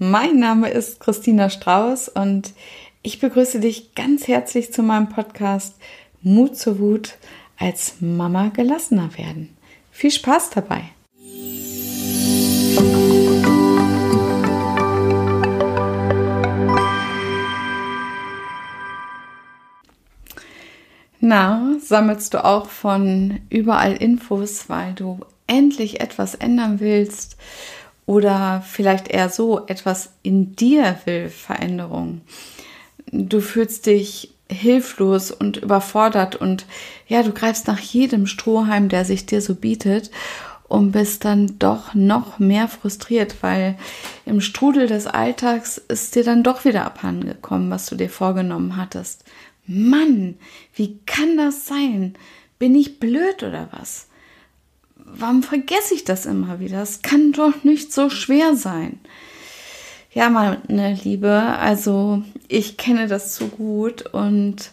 mein Name ist Christina Strauß und ich begrüße dich ganz herzlich zu meinem Podcast Mut zur Wut als Mama gelassener werden. Viel Spaß dabei! Na, sammelst du auch von überall Infos, weil du endlich etwas ändern willst oder vielleicht eher so etwas in dir will Veränderung. Du fühlst dich hilflos und überfordert und ja, du greifst nach jedem Strohhalm, der sich dir so bietet und bist dann doch noch mehr frustriert, weil im Strudel des Alltags ist dir dann doch wieder abhandengekommen, was du dir vorgenommen hattest. Mann, wie kann das sein? Bin ich blöd oder was? Warum vergesse ich das immer wieder? Es kann doch nicht so schwer sein. Ja, meine Liebe, also ich kenne das zu gut und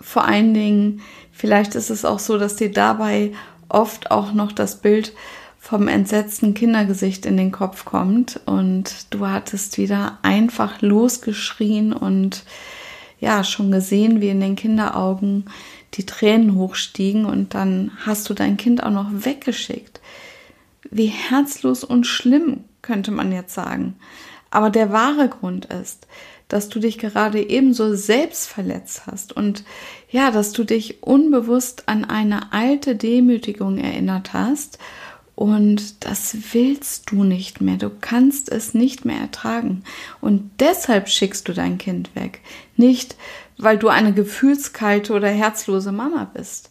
vor allen Dingen, vielleicht ist es auch so, dass dir dabei oft auch noch das Bild vom entsetzten Kindergesicht in den Kopf kommt und du hattest wieder einfach losgeschrien und ja schon gesehen, wie in den Kinderaugen die Tränen hochstiegen und dann hast du dein Kind auch noch weggeschickt. Wie herzlos und schlimm, könnte man jetzt sagen. Aber der wahre Grund ist, dass du dich gerade ebenso selbst verletzt hast und ja, dass du dich unbewusst an eine alte Demütigung erinnert hast und das willst du nicht mehr. Du kannst es nicht mehr ertragen. Und deshalb schickst du dein Kind weg. Nicht, weil du eine gefühlskalte oder herzlose Mama bist.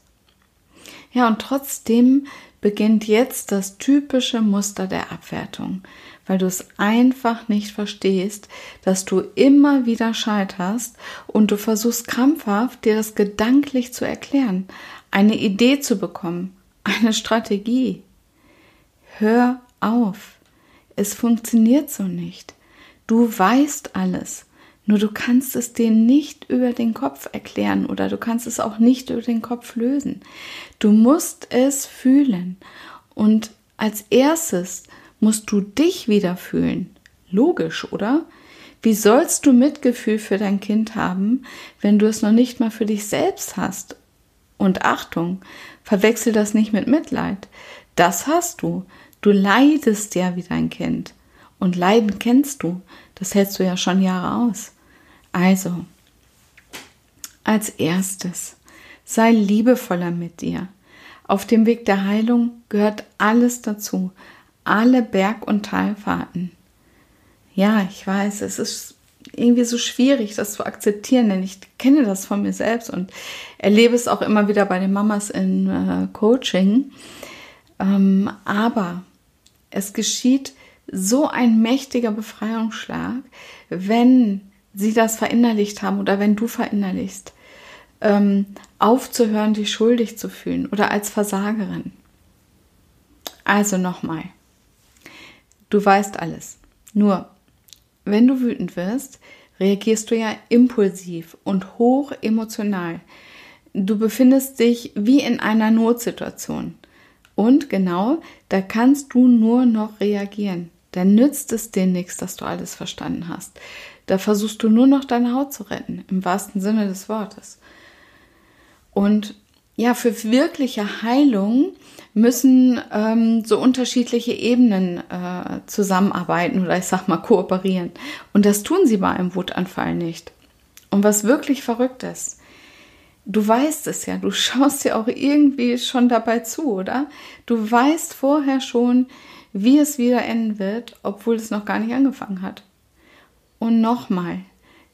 Ja, und trotzdem beginnt jetzt das typische Muster der Abwertung, weil du es einfach nicht verstehst, dass du immer wieder scheiterst und du versuchst krampfhaft, dir das gedanklich zu erklären, eine Idee zu bekommen, eine Strategie. Hör auf. Es funktioniert so nicht. Du weißt alles. Nur du kannst es dir nicht über den Kopf erklären oder du kannst es auch nicht über den Kopf lösen. Du musst es fühlen. Und als erstes musst du dich wieder fühlen. Logisch, oder? Wie sollst du Mitgefühl für dein Kind haben, wenn du es noch nicht mal für dich selbst hast? Und Achtung, verwechsel das nicht mit Mitleid. Das hast du. Du leidest ja wie dein Kind. Und Leiden kennst du. Das hältst du ja schon Jahre aus. Also, als erstes, sei liebevoller mit dir. Auf dem Weg der Heilung gehört alles dazu. Alle Berg- und Talfahrten. Ja, ich weiß, es ist irgendwie so schwierig, das zu akzeptieren, denn ich kenne das von mir selbst und erlebe es auch immer wieder bei den Mamas in äh, Coaching. Ähm, aber es geschieht so ein mächtiger Befreiungsschlag, wenn sie das verinnerlicht haben oder wenn du verinnerlichst, ähm, aufzuhören, dich schuldig zu fühlen oder als Versagerin. Also nochmal, du weißt alles. Nur, wenn du wütend wirst, reagierst du ja impulsiv und hoch emotional. Du befindest dich wie in einer Notsituation. Und genau, da kannst du nur noch reagieren. Dann nützt es dir nichts, dass du alles verstanden hast. Da versuchst du nur noch deine Haut zu retten, im wahrsten Sinne des Wortes. Und ja, für wirkliche Heilung müssen ähm, so unterschiedliche Ebenen äh, zusammenarbeiten oder ich sag mal kooperieren. Und das tun sie bei einem Wutanfall nicht. Und was wirklich verrückt ist, du weißt es ja, du schaust ja auch irgendwie schon dabei zu, oder? Du weißt vorher schon, wie es wieder enden wird, obwohl es noch gar nicht angefangen hat. Und nochmal,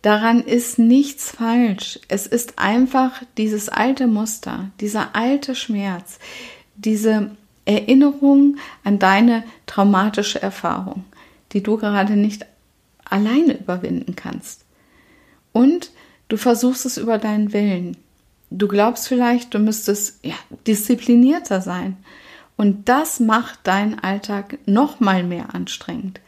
daran ist nichts falsch. Es ist einfach dieses alte Muster, dieser alte Schmerz, diese Erinnerung an deine traumatische Erfahrung, die du gerade nicht alleine überwinden kannst. Und du versuchst es über deinen Willen. Du glaubst vielleicht, du müsstest ja, disziplinierter sein. Und das macht deinen Alltag noch mal mehr anstrengend.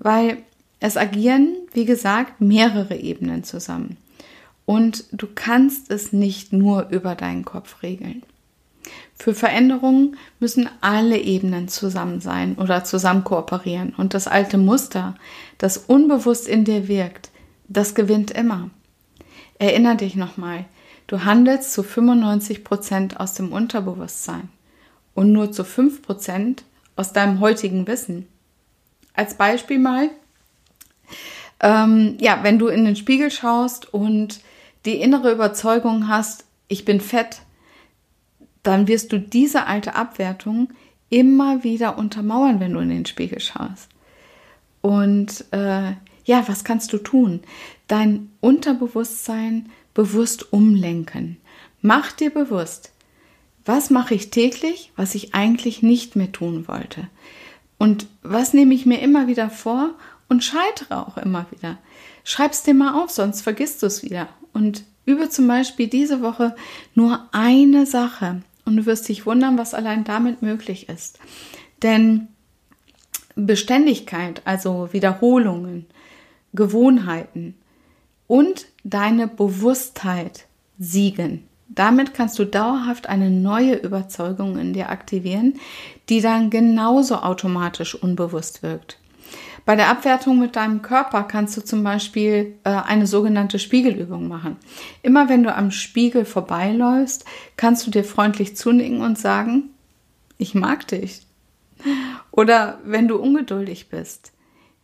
Weil es agieren, wie gesagt, mehrere Ebenen zusammen. Und du kannst es nicht nur über deinen Kopf regeln. Für Veränderungen müssen alle Ebenen zusammen sein oder zusammen kooperieren. Und das alte Muster, das unbewusst in dir wirkt, das gewinnt immer. Erinner dich nochmal, du handelst zu 95 Prozent aus dem Unterbewusstsein und nur zu 5 Prozent aus deinem heutigen Wissen. Als Beispiel mal, ähm, ja, wenn du in den Spiegel schaust und die innere Überzeugung hast, ich bin fett, dann wirst du diese alte Abwertung immer wieder untermauern, wenn du in den Spiegel schaust. Und äh, ja, was kannst du tun? Dein Unterbewusstsein bewusst umlenken. Mach dir bewusst, was mache ich täglich, was ich eigentlich nicht mehr tun wollte? Und was nehme ich mir immer wieder vor und scheitere auch immer wieder? Schreib's dir mal auf, sonst vergisst du es wieder. Und übe zum Beispiel diese Woche nur eine Sache, und du wirst dich wundern, was allein damit möglich ist. Denn Beständigkeit, also Wiederholungen, Gewohnheiten und deine Bewusstheit siegen. Damit kannst du dauerhaft eine neue Überzeugung in dir aktivieren, die dann genauso automatisch unbewusst wirkt. Bei der Abwertung mit deinem Körper kannst du zum Beispiel äh, eine sogenannte Spiegelübung machen. Immer wenn du am Spiegel vorbeiläufst, kannst du dir freundlich zunicken und sagen, ich mag dich. Oder wenn du ungeduldig bist,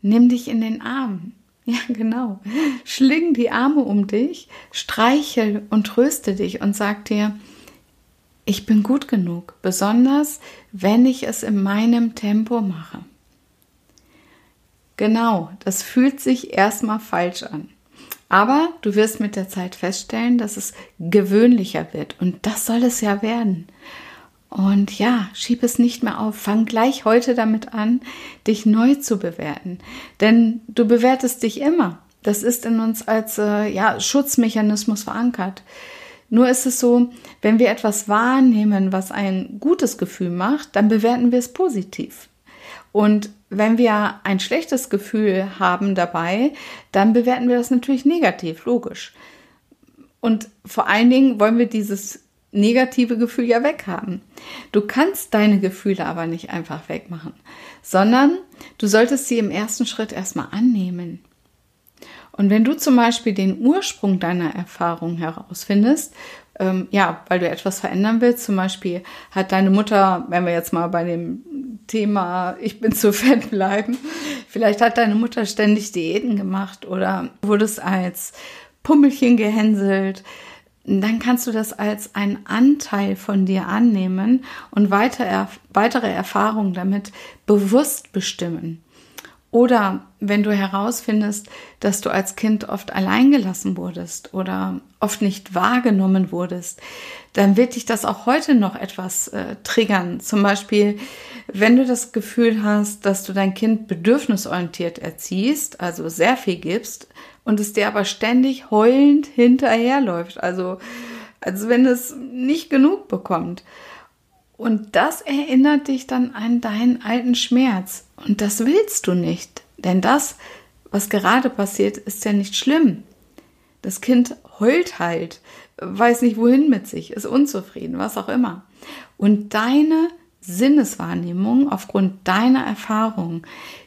nimm dich in den Arm. Ja, genau. Schling die Arme um dich, streichel und tröste dich und sag dir, ich bin gut genug, besonders wenn ich es in meinem Tempo mache. Genau, das fühlt sich erstmal falsch an. Aber du wirst mit der Zeit feststellen, dass es gewöhnlicher wird. Und das soll es ja werden. Und ja, schieb es nicht mehr auf. Fang gleich heute damit an, dich neu zu bewerten. Denn du bewertest dich immer. Das ist in uns als äh, ja, Schutzmechanismus verankert. Nur ist es so, wenn wir etwas wahrnehmen, was ein gutes Gefühl macht, dann bewerten wir es positiv. Und wenn wir ein schlechtes Gefühl haben dabei, dann bewerten wir das natürlich negativ, logisch. Und vor allen Dingen wollen wir dieses negative Gefühl ja weghaben. Du kannst deine Gefühle aber nicht einfach wegmachen, sondern du solltest sie im ersten Schritt erstmal annehmen. Und wenn du zum Beispiel den Ursprung deiner Erfahrung herausfindest ähm, ja, weil du etwas verändern willst. Zum Beispiel hat deine Mutter, wenn wir jetzt mal bei dem Thema Ich bin zu fett bleiben, vielleicht hat deine Mutter ständig Diäten gemacht oder wurdest als Pummelchen gehänselt. Dann kannst du das als einen Anteil von dir annehmen und weiter, weitere Erfahrungen damit bewusst bestimmen. Oder wenn du herausfindest, dass du als Kind oft alleingelassen wurdest oder oft nicht wahrgenommen wurdest, dann wird dich das auch heute noch etwas äh, triggern. Zum Beispiel, wenn du das Gefühl hast, dass du dein Kind bedürfnisorientiert erziehst, also sehr viel gibst, und es dir aber ständig heulend hinterherläuft, also als wenn es nicht genug bekommt. Und das erinnert dich dann an deinen alten Schmerz. Und das willst du nicht. Denn das, was gerade passiert, ist ja nicht schlimm. Das Kind heult halt, weiß nicht wohin mit sich, ist unzufrieden, was auch immer. Und deine Sinneswahrnehmung aufgrund deiner Erfahrung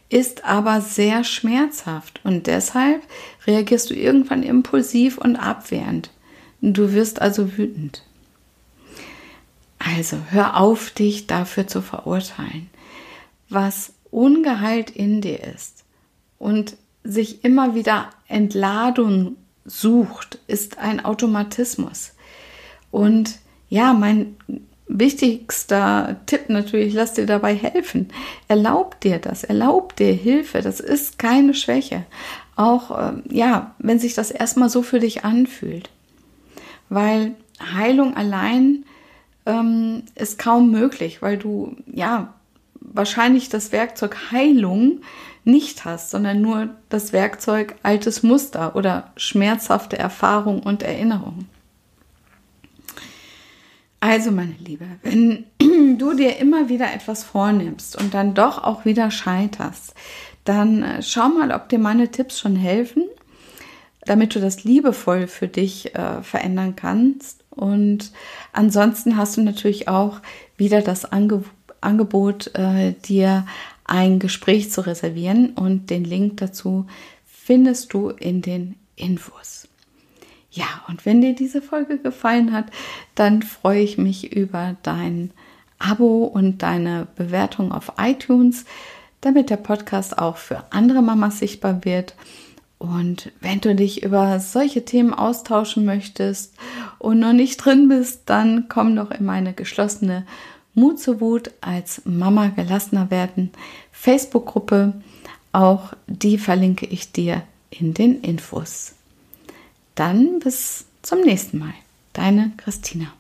ist aber sehr schmerzhaft und deshalb reagierst du irgendwann impulsiv und abwehrend. Du wirst also wütend. Also hör auf, dich dafür zu verurteilen. Was ungeheilt in dir ist und sich immer wieder Entladung sucht, ist ein Automatismus. Und ja, mein wichtigster Tipp natürlich, lass dir dabei helfen. Erlaub dir das, erlaub dir Hilfe, das ist keine Schwäche. Auch äh, ja, wenn sich das erstmal so für dich anfühlt. Weil Heilung allein ähm, ist kaum möglich, weil du ja wahrscheinlich das Werkzeug Heilung nicht hast, sondern nur das Werkzeug altes Muster oder schmerzhafte Erfahrung und Erinnerung. Also, meine Liebe, wenn du dir immer wieder etwas vornimmst und dann doch auch wieder scheiterst, dann äh, schau mal, ob dir meine Tipps schon helfen, damit du das liebevoll für dich äh, verändern kannst Und ansonsten hast du natürlich auch wieder das Ange Angebot, äh, dir ein Gespräch zu reservieren und den Link dazu findest du in den Infos. Ja, und wenn dir diese Folge gefallen hat, dann freue ich mich über dein Abo und deine Bewertung auf iTunes, damit der Podcast auch für andere Mamas sichtbar wird. Und wenn du dich über solche Themen austauschen möchtest und noch nicht drin bist, dann komm doch in meine geschlossene Mut zu Wut als Mama gelassener werden Facebook-Gruppe. Auch die verlinke ich dir in den Infos. Dann bis zum nächsten Mal. Deine Christina.